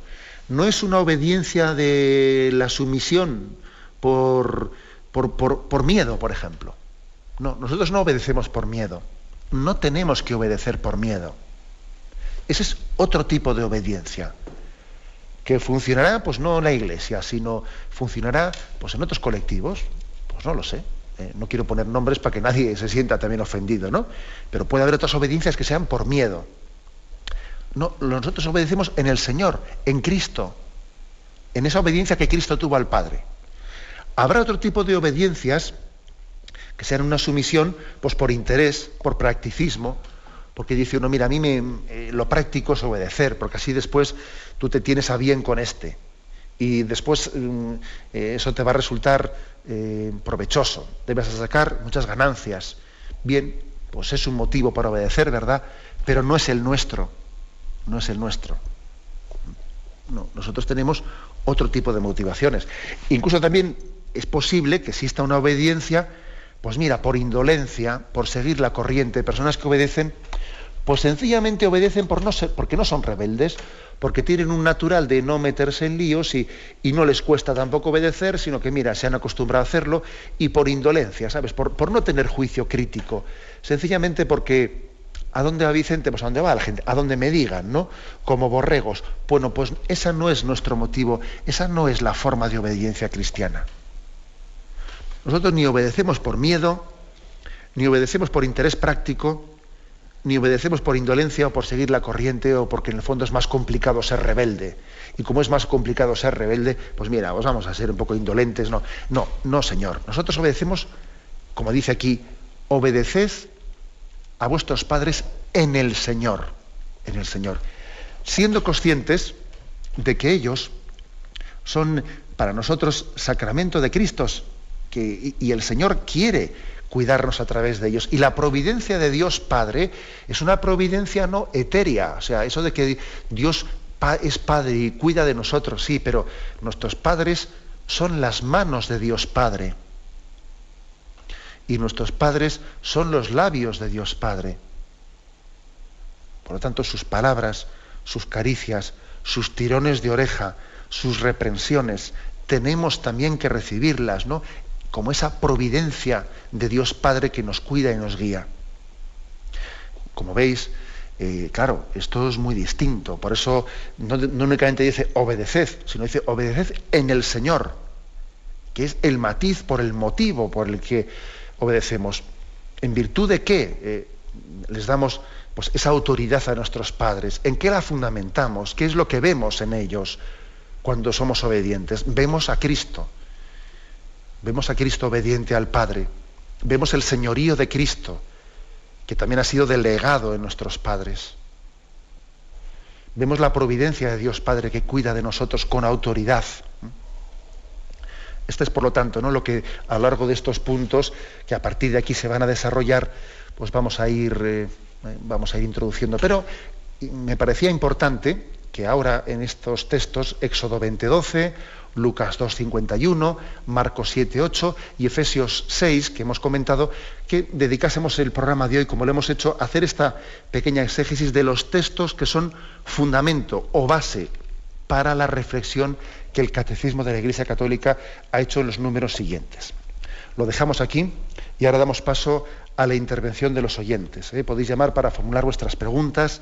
no es una obediencia de la sumisión por, por, por miedo, por ejemplo. No, nosotros no obedecemos por miedo. No tenemos que obedecer por miedo. Ese es otro tipo de obediencia que funcionará pues no en la iglesia, sino funcionará pues en otros colectivos, pues no lo sé. Eh, no quiero poner nombres para que nadie se sienta también ofendido, ¿no? Pero puede haber otras obediencias que sean por miedo. No, nosotros obedecemos en el Señor, en Cristo, en esa obediencia que Cristo tuvo al Padre. Habrá otro tipo de obediencias que sean una sumisión pues por interés, por practicismo, porque dice uno, mira, a mí me, eh, lo práctico es obedecer, porque así después tú te tienes a bien con este. Y después mm, eh, eso te va a resultar eh, provechoso, debes sacar muchas ganancias. Bien, pues es un motivo para obedecer, ¿verdad? Pero no es el nuestro, no es el nuestro. No, nosotros tenemos otro tipo de motivaciones. Incluso también es posible que exista una obediencia pues mira, por indolencia, por seguir la corriente, personas que obedecen, pues sencillamente obedecen por no ser, porque no son rebeldes, porque tienen un natural de no meterse en líos y, no les cuesta tampoco obedecer, sino que, mira, se han acostumbrado a hacerlo y por indolencia, ¿sabes? Por, por no tener juicio crítico. Sencillamente porque, ¿a dónde va Vicente? Pues a dónde va la gente, a donde me digan, ¿no? Como borregos. Bueno, pues esa no es nuestro motivo, esa no es la forma de obediencia cristiana. Nosotros ni obedecemos por miedo, ni obedecemos por interés práctico, ni obedecemos por indolencia o por seguir la corriente o porque en el fondo es más complicado ser rebelde. Y como es más complicado ser rebelde, pues mira, os vamos a ser un poco indolentes. No, no, no, Señor. Nosotros obedecemos, como dice aquí, obedeced a vuestros padres en el Señor, en el Señor, siendo conscientes de que ellos son para nosotros sacramento de Cristo que, y el Señor quiere cuidarnos a través de ellos. Y la providencia de Dios Padre es una providencia no etérea, o sea, eso de que Dios es Padre y cuida de nosotros, sí, pero nuestros padres son las manos de Dios Padre. Y nuestros padres son los labios de Dios Padre. Por lo tanto, sus palabras, sus caricias, sus tirones de oreja, sus reprensiones, tenemos también que recibirlas, ¿no? Como esa providencia de Dios Padre que nos cuida y nos guía. Como veis, eh, claro, esto es muy distinto. Por eso no, únicamente dice obedeced, sino dice obedeced en el Señor, que es el matiz por el motivo por el que obedecemos. ¿En virtud de qué eh, les damos pues, esa autoridad a nuestros padres? ¿En qué la fundamentamos? ¿Qué es lo que vemos en ellos cuando somos obedientes? Vemos a Cristo Vemos a Cristo obediente al Padre. Vemos el señorío de Cristo, que también ha sido delegado en nuestros padres. Vemos la providencia de Dios Padre que cuida de nosotros con autoridad. Este es, por lo tanto, ¿no? lo que a lo largo de estos puntos, que a partir de aquí se van a desarrollar, pues vamos a ir, eh, vamos a ir introduciendo. Pero me parecía importante que ahora en estos textos, Éxodo 20:12, Lucas 2.51, Marcos 7.8 y Efesios 6, que hemos comentado, que dedicásemos el programa de hoy, como lo hemos hecho, a hacer esta pequeña exégesis de los textos que son fundamento o base para la reflexión que el Catecismo de la Iglesia Católica ha hecho en los números siguientes. Lo dejamos aquí y ahora damos paso a la intervención de los oyentes. ¿eh? Podéis llamar para formular vuestras preguntas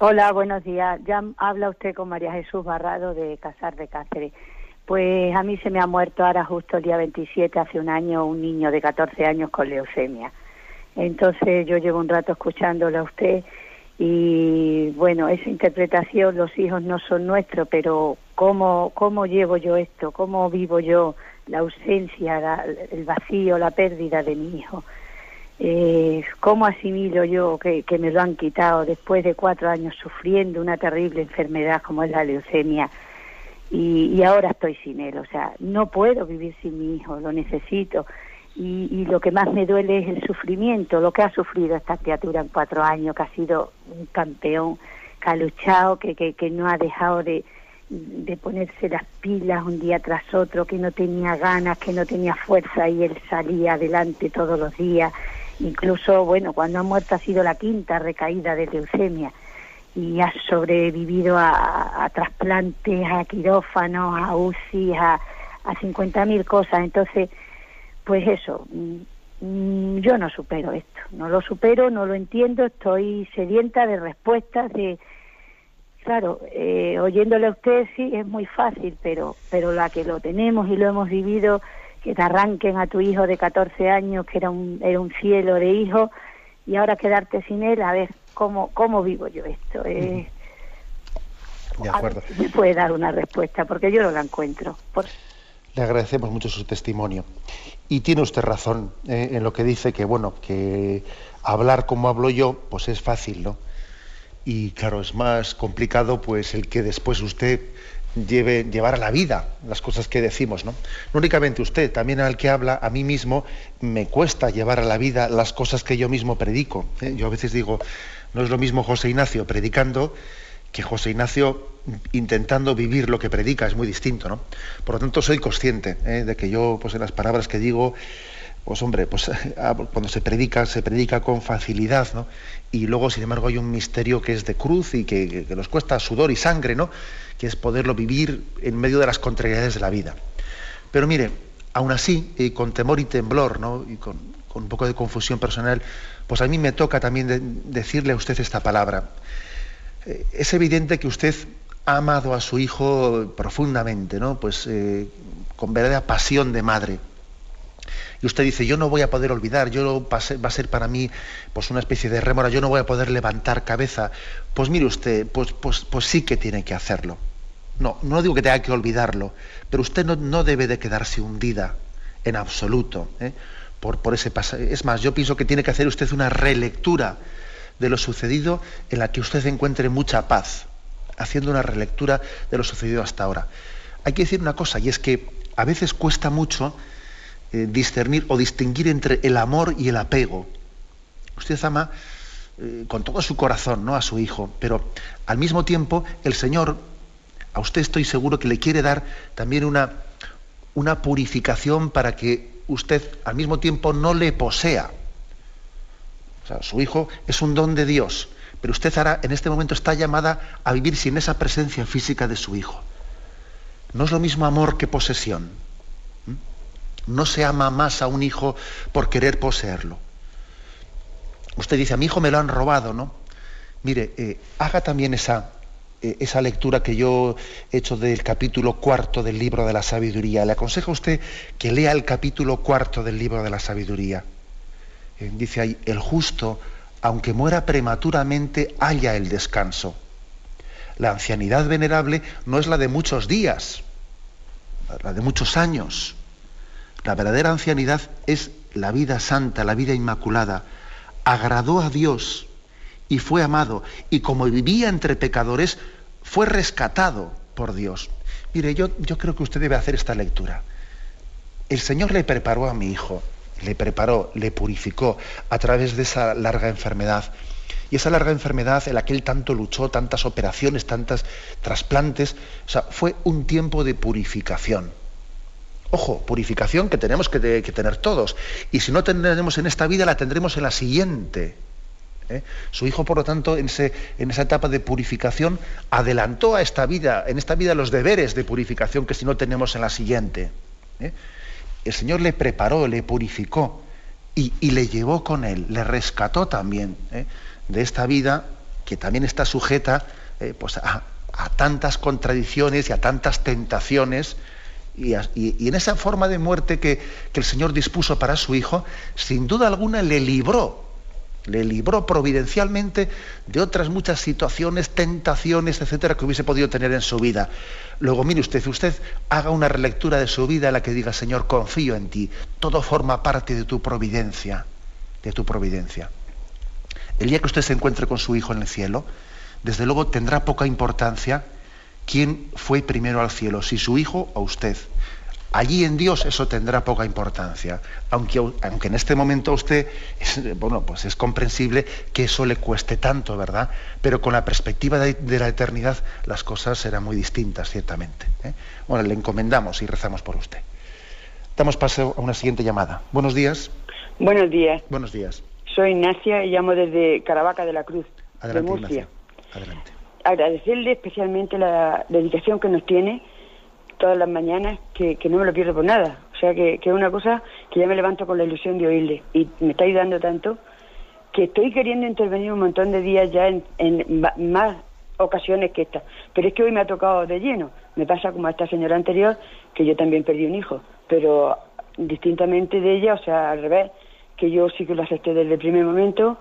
Hola, buenos días. Ya habla usted con María Jesús Barrado de Casar de Cáceres. Pues a mí se me ha muerto ahora justo el día 27, hace un año, un niño de 14 años con leucemia. Entonces yo llevo un rato escuchándolo a usted y bueno, esa interpretación, los hijos no son nuestros, pero ¿cómo, cómo llevo yo esto? ¿Cómo vivo yo la ausencia, el vacío, la pérdida de mi hijo? Eh, cómo asimilo yo que, me lo han quitado después de cuatro años sufriendo una terrible enfermedad como es la leucemia y, ahora estoy sin él, o sea, no puedo vivir sin mi hijo, lo necesito y, lo que más me duele es el sufrimiento, lo que ha sufrido esta criatura en cuatro años, que ha sido un campeón, que ha luchado, que, que, que no ha dejado de, de ponerse las pilas un día tras otro, que no tenía ganas, que no tenía fuerza y él salía adelante todos los días. Incluso, bueno, cuando ha muerto ha sido la quinta recaída de leucemia y ha sobrevivido a, trasplantes, a quirófanos, a UCI, a, a 50.000 cosas. Entonces, pues eso, mm, yo no supero esto, no lo supero, no lo entiendo, estoy sedienta de respuestas, de... Claro, eh, oyéndole a usted sí es muy fácil, pero, pero la que lo tenemos y lo hemos vivido, que te arranquen a tu hijo de 14 años, que era un, era un cielo de hijo, y ahora quedarte sin él, a ver, ¿cómo, cómo vivo yo esto? de acuerdo. me puede dar una respuesta, porque yo no la encuentro. Le agradecemos mucho su testimonio. Y tiene usted razón eh, en lo que dice que, bueno, que hablar como hablo yo, pues es fácil, ¿no? Y claro, es más complicado, pues, el que después usted lleve, llevar a la vida las cosas que decimos, ¿no? Únicamente usted, también al que habla, a mí mismo me cuesta llevar a la vida las cosas que yo mismo predico. ¿eh? Yo a veces digo, no es lo mismo José Ignacio predicando que José Ignacio intentando vivir lo que predica es muy distinto, ¿no? Por lo tanto, soy consciente ¿eh? de que yo, pues en las palabras que digo, pues hombre, pues *laughs* ah, cuando se predica, se predica con facilidad, ¿no? Y luego, sin embargo, hay un misterio que es de cruz y que, nos cuesta sudor y sangre, ¿no? Que es poderlo vivir en medio de las contrariedades de la vida. Pero mire, aún así, y con temor y temblor, ¿no? Y con, un poco de confusión personal, pues a mí me toca también decirle a usted esta palabra. Eh, es evidente que usted ha amado a su hijo profundamente, ¿no? Pues eh, con verdadera pasión de madre. Y usted dice, yo no voy a poder olvidar, yo va a ser para mí pues una especie de rémora, yo no voy a poder levantar cabeza. Pues mire usted, pues, pues, pues sí que tiene que hacerlo. No, no digo que tenga que olvidarlo, pero usted no, debe de quedarse hundida en absoluto ¿eh? por, por ese. Es más, yo pienso que tiene que hacer usted una relectura de lo sucedido en la que usted encuentre mucha paz, haciendo una relectura de lo sucedido hasta ahora. Hay que decir una cosa, y es que a veces cuesta mucho eh, discernir o distinguir entre el amor y el apego. Usted ama eh, con todo su corazón ¿no? a su hijo, pero al mismo tiempo el Señor, a usted estoy seguro que le quiere dar también una, una purificación para que usted al mismo tiempo no le posea su hijo es un don de Dios, pero usted ahora en este momento está llamada a vivir sin esa presencia física de su hijo. No es lo mismo amor que posesión. No se ama más a un hijo por querer poseerlo. Usted dice, a mi hijo me lo han robado, ¿no? Mire, eh, haga también esa, eh, esa lectura que yo he hecho del capítulo cuarto del libro de la sabiduría. Le aconsejo a usted que lea el capítulo cuarto del libro de la sabiduría. Eh, dice ahí, el justo, aunque muera prematuramente, halla el descanso. La ancianidad venerable no es la de muchos días, la de muchos años. La verdadera ancianidad es la vida santa, la vida inmaculada. Agradó a Dios y fue amado. Y como vivía entre pecadores, fue rescatado por Dios. Mire, yo, yo creo que usted debe hacer esta lectura. El Señor le preparó a mi hijo le preparó, le purificó a través de esa larga enfermedad. Y esa larga enfermedad en la que él tanto luchó, tantas operaciones, tantas trasplantes, o sea, fue un tiempo de purificación. Ojo, purificación que tenemos que, tener todos. Y si no tendremos en esta vida, la tendremos en la siguiente. ¿eh? Su hijo, por lo tanto, en, esa etapa de purificación, adelantó a esta vida, en esta vida los deberes de purificación que si no tenemos en la siguiente. ¿eh? el Señor le preparó, le purificó y, le llevó con él, le rescató también ¿eh? de esta vida que también está sujeta pues a, tantas contradicciones y a tantas tentaciones. Y, en esa forma de muerte que, que el Señor dispuso para su Hijo, sin duda alguna le libró le libró providencialmente de otras muchas situaciones, tentaciones, etcétera, que hubiese podido tener en su vida. Luego, mire usted, usted haga una relectura de su vida en la que diga, Señor, confío en ti, todo forma parte de tu providencia, de tu providencia. El día que usted se encuentre con su hijo en el cielo, desde luego tendrá poca importancia quién fue primero al cielo, si su hijo o usted. allí en Dios eso tendrá poca importancia, aunque, aunque en este momento a usted, es, bueno, pues es comprensible que eso le cueste tanto, ¿verdad? Pero con la perspectiva de, la eternidad las cosas serán muy distintas, ciertamente. ¿eh? Bueno, le encomendamos y rezamos por usted. Damos paso a una siguiente llamada. Buenos días. Buenos días. Buenos días. Soy Ignacia y llamo desde Caravaca de la Cruz, de Murcia. Adelante. Agradecerle especialmente la dedicación que nos tiene todas las mañanas, que, no me lo pierdo por nada. O sea, que, es una cosa que ya me levanto con la ilusión de oírle. Y me está ayudando tanto que estoy queriendo intervenir un montón de días ya en, en más ocasiones que esta. Pero es que hoy me ha tocado de lleno. Me pasa como a esta señora anterior, que yo también perdí un hijo. Pero distintamente de ella, o sea, al revés, que yo sí que lo acepté desde el primer momento,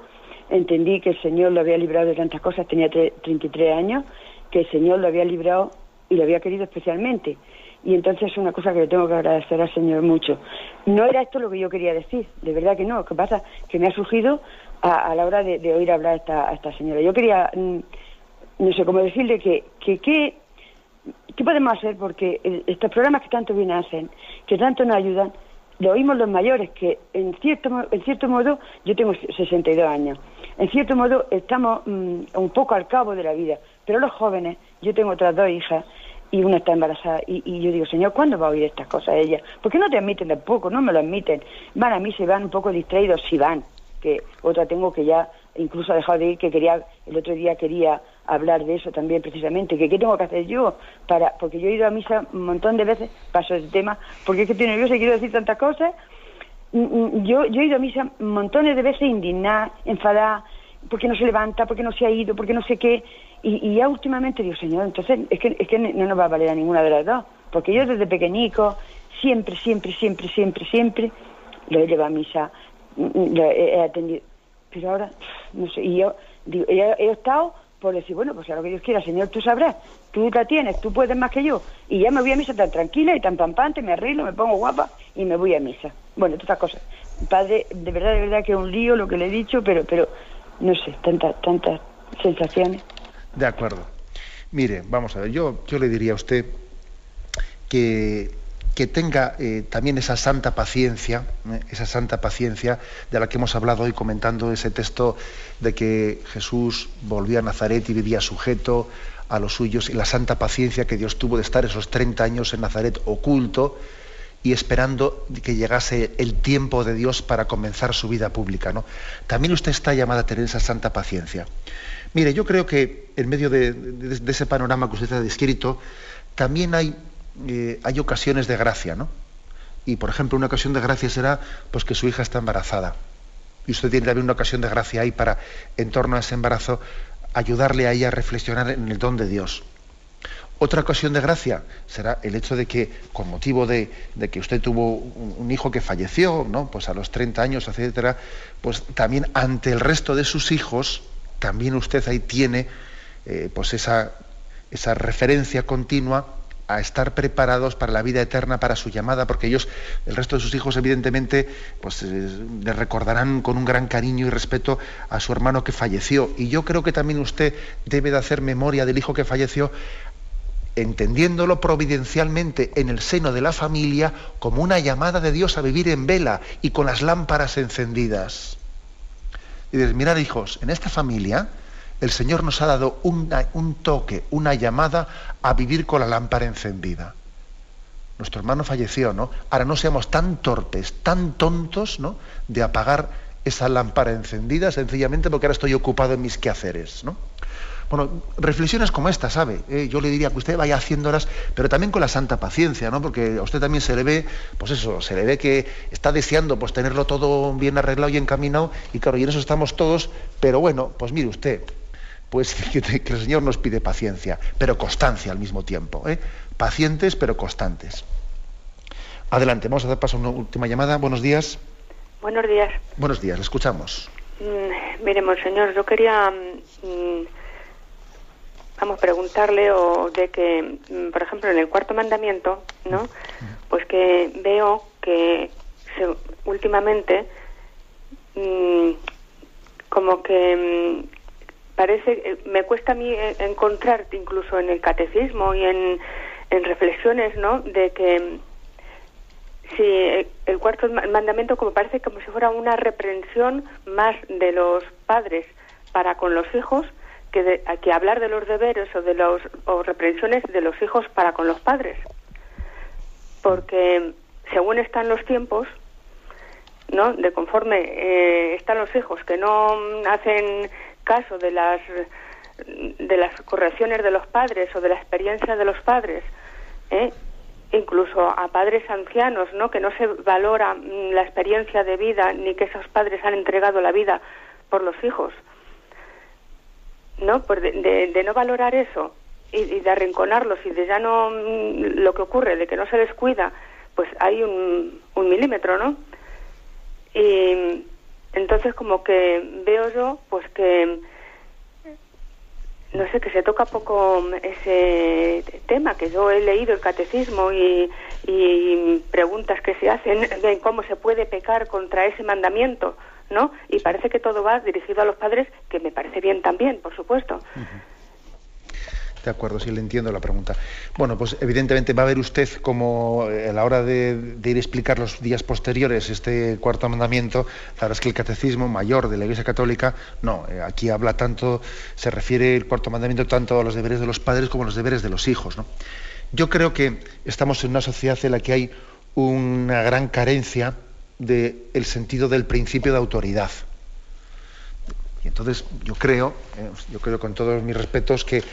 entendí que el Señor lo había librado de tantas cosas, tenía 33 años, que el Señor lo había librado y lo había querido especialmente. Y entonces es una cosa que le tengo que agradecer al Señor mucho. No era esto lo que yo quería decir, de verdad que no. Lo que pasa que me ha surgido a, la hora de, oír hablar a esta, a esta señora. Yo quería, mm, no sé cómo decirle que, que, que ¿qué podemos hacer? Porque estos programas que tanto bien hacen, que tanto nos ayudan, lo oímos los mayores, que en cierto, en cierto modo, yo tengo 62 años, en cierto modo estamos mm, un poco al cabo de la vida, pero los jóvenes, yo tengo otras dos hijas, y una está embarazada, y, yo digo, Señor, ¿cuándo va a oír estas cosas ella? ¿Por qué no te admiten tampoco? No me lo admiten. Van a mí, se van un poco distraídos, si van, que otra tengo que ya incluso ha dejado de ir, que quería, el otro día quería hablar de eso también precisamente, que qué tengo que hacer yo para, porque yo he ido a misa un montón de veces, paso ese tema, porque es que estoy nerviosa y quiero decir tantas cosas, yo, yo he ido a misa montones de veces indignada, enfadada, porque no se levanta, porque no se ha ido, porque no sé qué, y, ya últimamente digo, Señor, entonces es que, es que no nos va a valer a ninguna de las dos, porque yo desde pequeñico, siempre, siempre, siempre, siempre, siempre, lo he llevado a misa, Mm, he atendido. Pero ahora, no sé, y yo digo, he, estado por decir, bueno, pues a lo que Dios quiera, Señor, tú sabrás, tú la tienes, tú puedes más que yo. Y ya me voy a misa tan tranquila y tan pampante, me arreglo, me pongo guapa y me voy a misa. Bueno, todas cosas. Padre, de verdad, de verdad que es un lío lo que le he dicho, pero, pero no sé, tantas, tantas sensaciones. De acuerdo. Mire, vamos a ver, yo, yo le diría a usted que que tenga eh, también esa santa paciencia, ¿eh? esa santa paciencia de la que hemos hablado hoy comentando ese texto de que Jesús volvió a Nazaret y vivía sujeto a los suyos y la santa paciencia que Dios tuvo de estar esos 30 años en Nazaret oculto y esperando que llegase el tiempo de Dios para comenzar su vida pública. ¿no? También usted está llamada a tener esa santa paciencia. Mire, yo creo que en medio de, de ese panorama que usted ha descrito, también hay eh, hay ocasiones de gracia, ¿no? Y por ejemplo, una ocasión de gracia será pues que su hija está embarazada. Y usted tiene también una ocasión de gracia ahí para, en torno a ese embarazo, ayudarle a ella a reflexionar en el don de Dios. Otra ocasión de gracia será el hecho de que, con motivo de, que usted tuvo un, hijo que falleció, ¿no? Pues a los 30 años, etcétera, pues también ante el resto de sus hijos, también usted ahí tiene eh, pues esa, esa referencia continua a estar preparados para la vida eterna, para su llamada, porque ellos, el resto de sus hijos, evidentemente, pues eh, le recordarán con un gran cariño y respeto a su hermano que falleció. Y yo creo que también usted debe de hacer memoria del hijo que falleció, entendiéndolo providencialmente en el seno de la familia como una llamada de Dios a vivir en vela y con las lámparas encendidas. Y dices, mirad hijos, en esta familia, el Señor nos ha dado un toque, una llamada a vivir con la lámpara encendida. Nuestro hermano falleció, ¿no? Ahora no seamos tan torpes, tan tontos, ¿no? De apagar esa lámpara encendida sencillamente porque ahora estoy ocupado en mis quehaceres, ¿no? Bueno, reflexiones como esta, ¿sabe? Eh, yo le diría que usted vaya haciéndolas, pero también con la santa paciencia, ¿no? Porque a usted también se le ve, pues eso, se le ve que está deseando pues tenerlo todo bien arreglado y encaminado, y claro, y en eso estamos todos, pero bueno, pues mire usted, pues *laughs* que, el Señor nos pide paciencia, pero constancia al mismo tiempo. ¿eh? Pacientes, pero constantes. Adelante, vamos a dar paso a una última llamada. Buenos días. Buenos días. Buenos días, le escuchamos. Mm, mire, Monseñor, yo quería, mm, vamos, preguntarle o de que, mm, por ejemplo, en el cuarto mandamiento, ¿no? Pues que veo que últimamente como que parece, eh, me cuesta a mí eh, encontrarte incluso en el catecismo y en, en reflexiones, ¿no? De que si el cuarto mandamiento como parece como si fuera una reprensión más de los padres para con los hijos que, que hablar de los deberes o de los o reprensiones de los hijos para con los padres porque según están los tiempos no de conforme eh, están los hijos que no hacen caso de las de las correcciones de los padres o de la experiencia de los padres ¿eh? incluso a padres ancianos, ¿no? Que no se valora mm, la experiencia de vida ni que esos padres han entregado la vida por los hijos, ¿no? Pues de, no valorar eso y, de arrinconarlos y de ya no mm, lo que ocurre, de que no se les cuida, pues hay un, un milímetro, ¿no? Y entonces como que veo yo, pues que no sé, que se toca poco ese tema, que yo he leído el catecismo y, preguntas que se hacen de cómo se puede pecar contra ese mandamiento, ¿no? Y parece que todo va dirigido a los padres, que me parece bien también, por supuesto. De acuerdo, sí le entiendo la pregunta. Bueno, pues evidentemente va a ver usted como eh, a la hora de, ir a explicar los días posteriores este cuarto mandamiento, la verdad es que el catecismo mayor de la Iglesia Católica, no, eh, aquí habla tanto, se refiere el cuarto mandamiento tanto a los deberes de los padres como a los deberes de los hijos. ¿no? Yo creo que estamos en una sociedad en la que hay una gran carencia del sentido del principio de autoridad. Y entonces yo creo, eh, yo creo con todos mis respetos que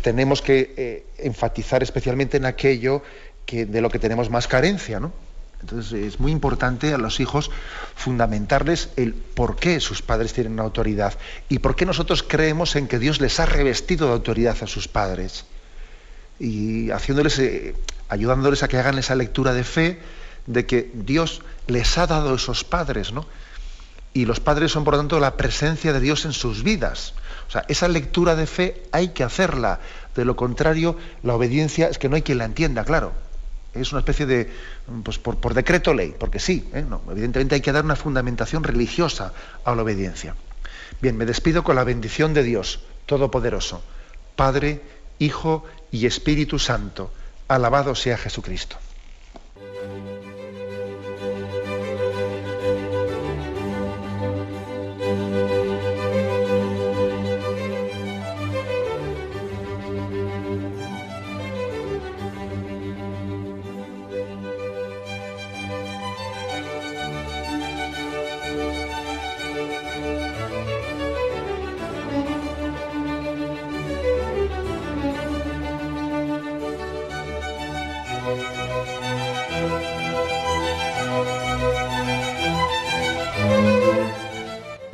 tenemos que eh, enfatizar especialmente en aquello que, de lo que tenemos más carencia, ¿no? Entonces es muy importante a los hijos fundamentarles el por qué sus padres tienen autoridad y por qué nosotros creemos en que Dios les ha revestido de autoridad a sus padres y haciéndoles, eh, ayudándoles a que hagan esa lectura de fe de que Dios les ha dado esos padres, ¿no? Y los padres son por lo tanto la presencia de Dios en sus vidas. O sea, esa lectura de fe hay que hacerla. De lo contrario, la obediencia es que no hay quien la entienda, claro. Es una especie de, pues por, decreto ley, porque sí, ¿eh? evidentemente hay que dar una fundamentación religiosa a la obediencia. Bien, me despido con la bendición de Dios Todopoderoso, Padre, Hijo y Espíritu Santo. Alabado sea Jesucristo.